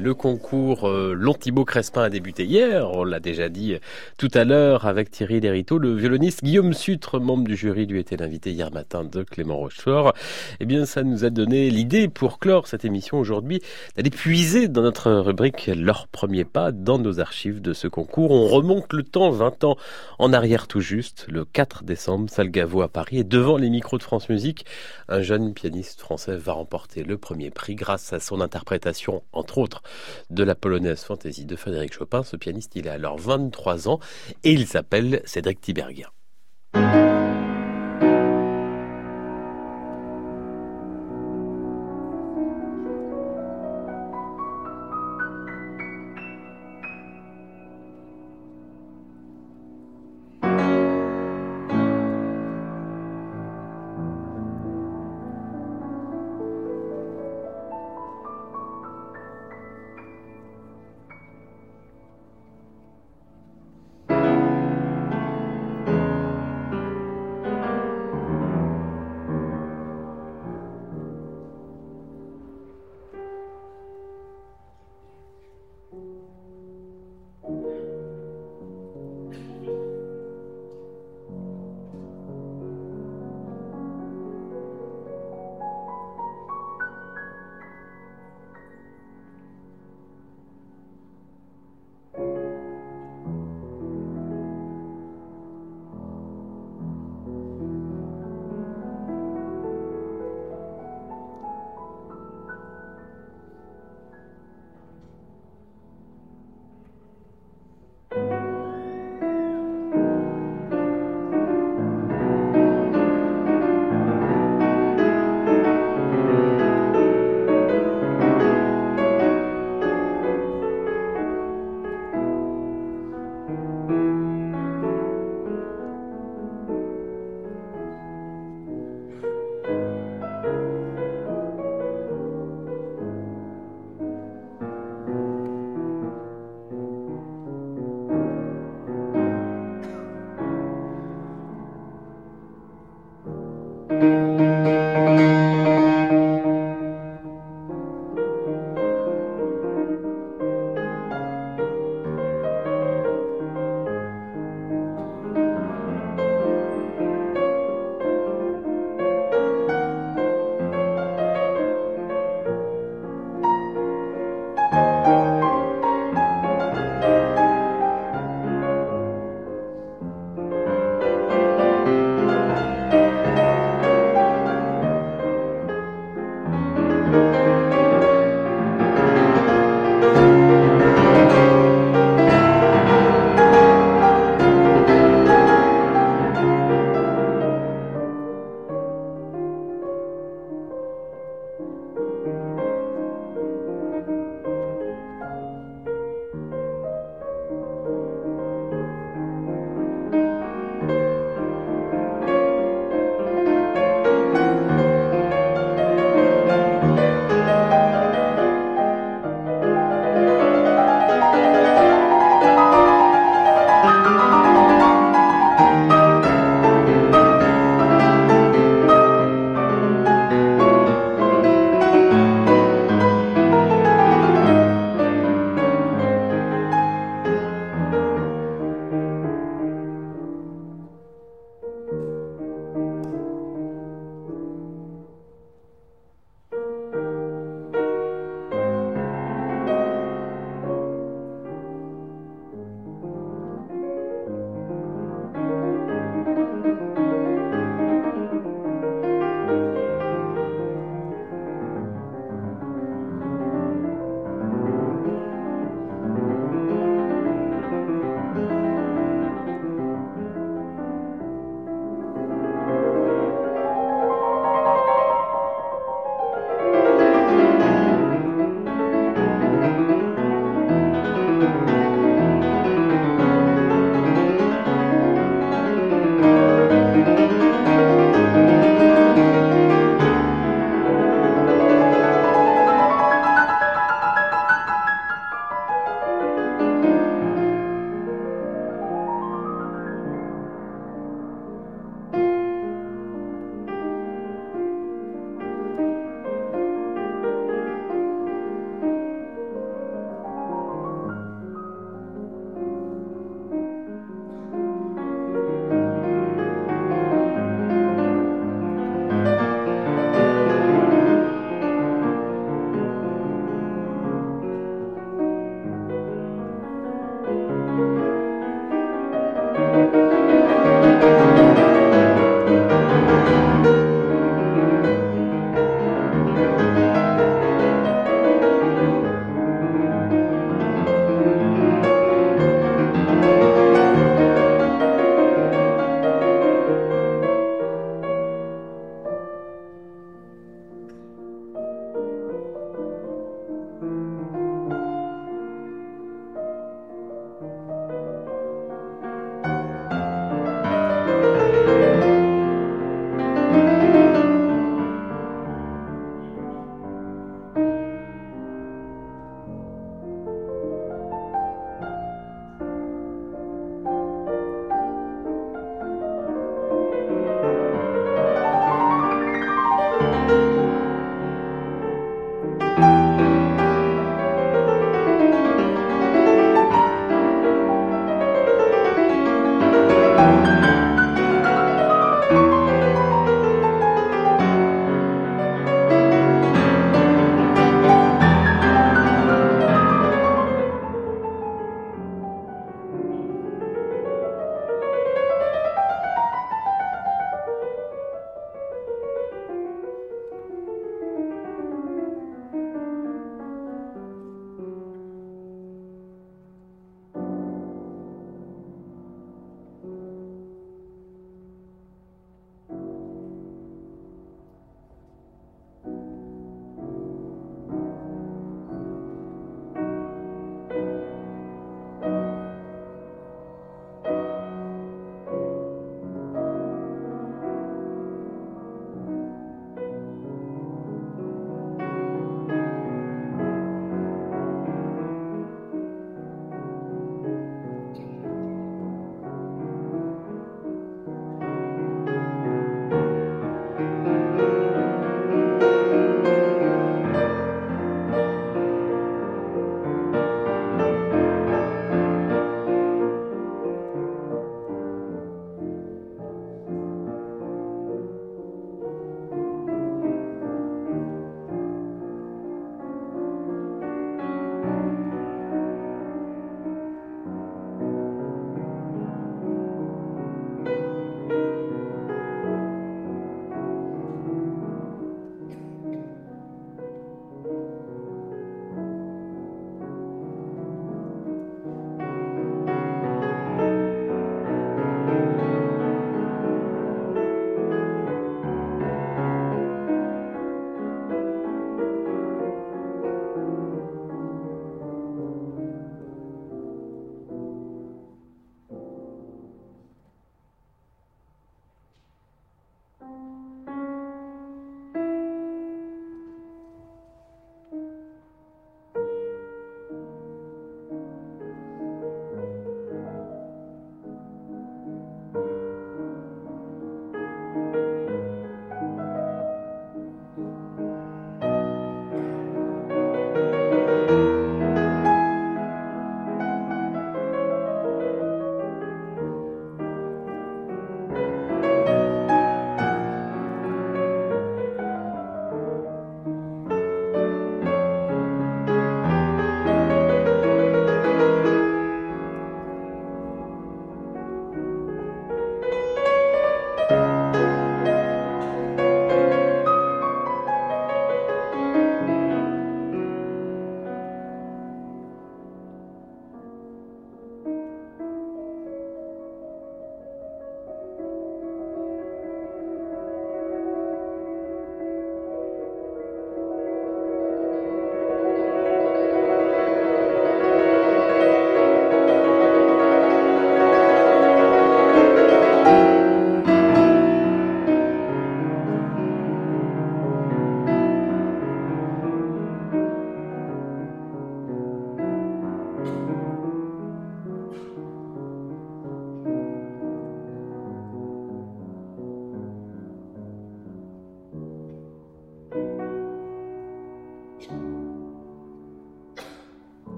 Le concours euh, Long Crespin a débuté hier, on l'a déjà dit tout à l'heure avec Thierry Lériteau. Le violoniste Guillaume Sutre, membre du jury, lui était l'invité hier matin de Clément Rochefort. Eh bien, ça nous a donné l'idée pour clore cette émission aujourd'hui d'aller puiser dans notre rubrique leurs premiers pas dans nos archives de ce concours. On remonte le temps 20 ans en arrière tout juste, le 4 décembre, salle à Paris et devant les micros de France Musique, un jeune pianiste français va remporter le premier prix grâce à son interprétation, entre autres, de la polonaise Fantasy de Frédéric Chopin. Ce pianiste, il a alors 23 ans et il s'appelle Cédric Tiberghien.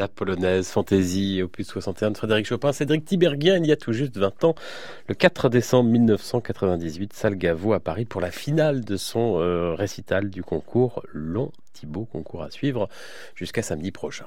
La polonaise Fantaisie, opus 61 de Frédéric Chopin, Cédric Tiberghien, il y a tout juste 20 ans, le 4 décembre 1998, Salgavo à Paris pour la finale de son euh, récital du concours Long Thibault, concours à suivre jusqu'à samedi prochain.